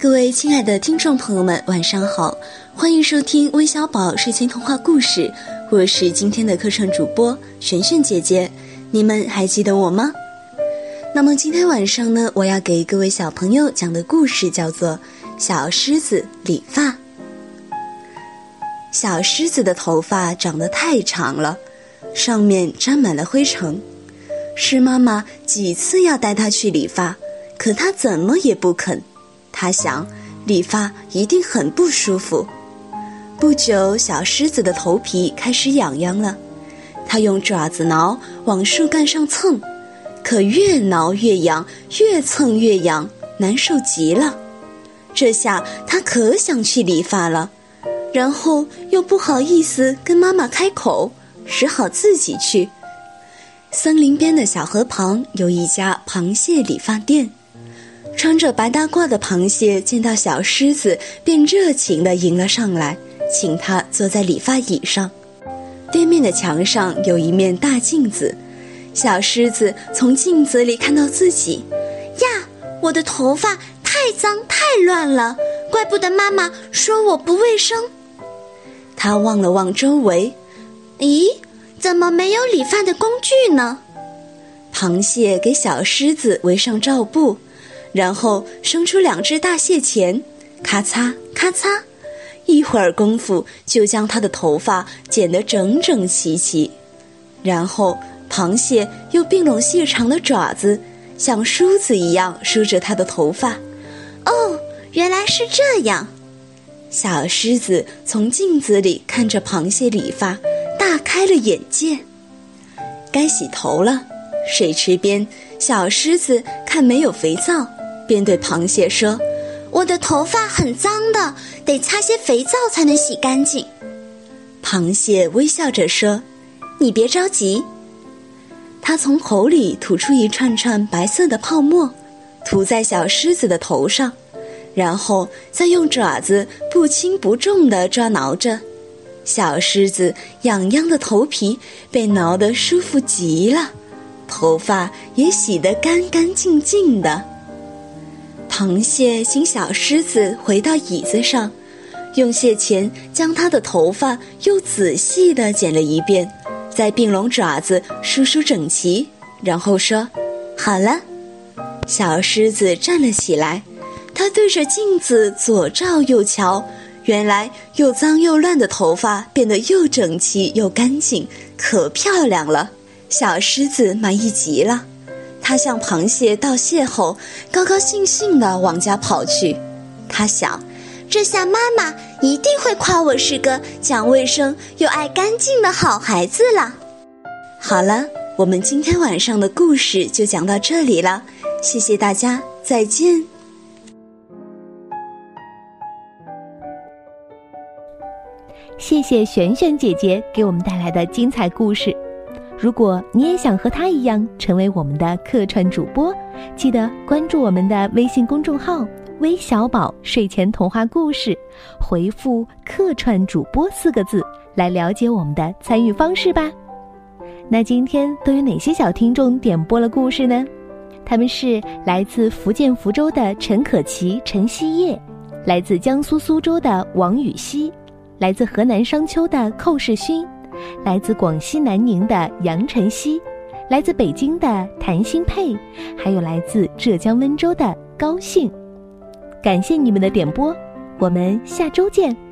各位亲爱的听众朋友们，晚上好，欢迎收听微小宝睡前童话故事，我是今天的课程主播璇璇姐姐，你们还记得我吗？那么今天晚上呢，我要给各位小朋友讲的故事叫做《小狮子理发》。小狮子的头发长得太长了，上面沾满了灰尘，狮妈妈几次要带它去理发，可它怎么也不肯。他想，理发一定很不舒服。不久，小狮子的头皮开始痒痒了。它用爪子挠，往树干上蹭，可越挠越痒，越蹭越痒，难受极了。这下它可想去理发了，然后又不好意思跟妈妈开口，只好自己去。森林边的小河旁有一家螃蟹理发店。穿着白大褂的螃蟹见到小狮子，便热情地迎了上来，请他坐在理发椅上。对面的墙上有一面大镜子，小狮子从镜子里看到自己，呀，我的头发太脏太乱了，怪不得妈妈说我不卫生。他望了望周围，咦，怎么没有理发的工具呢？螃蟹给小狮子围上罩布。然后生出两只大蟹钳，咔嚓咔嚓，一会儿功夫就将它的头发剪得整整齐齐。然后螃蟹又并拢细长的爪子，像梳子一样梳着它的头发。哦，原来是这样！小狮子从镜子里看着螃蟹理发，大开了眼界。该洗头了，水池边，小狮子看没有肥皂。便对螃蟹说：“我的头发很脏的，得擦些肥皂才能洗干净。”螃蟹微笑着说：“你别着急。”它从口里吐出一串串白色的泡沫，涂在小狮子的头上，然后再用爪子不轻不重地抓挠着，小狮子痒痒的头皮被挠得舒服极了，头发也洗得干干净净的。螃蟹请小狮子回到椅子上，用蟹钳将它的头发又仔细地剪了一遍，再并拢爪子梳梳整齐，然后说：“好了。”小狮子站了起来，它对着镜子左照右瞧，原来又脏又乱的头发变得又整齐又干净，可漂亮了。小狮子满意极了。他向螃蟹道谢后，高高兴兴地往家跑去。他想，这下妈妈一定会夸我是个讲卫生又爱干净的好孩子了。好了，我们今天晚上的故事就讲到这里了，谢谢大家，再见。谢谢璇璇姐姐给我们带来的精彩故事。如果你也想和他一样成为我们的客串主播，记得关注我们的微信公众号“微小宝睡前童话故事”，回复“客串主播”四个字来了解我们的参与方式吧。那今天都有哪些小听众点播了故事呢？他们是来自福建福州的陈可琪、陈希叶，来自江苏苏州的王雨熙，来自河南商丘的寇世勋。来自广西南宁的杨晨曦，来自北京的谭新佩，还有来自浙江温州的高兴，感谢你们的点播，我们下周见。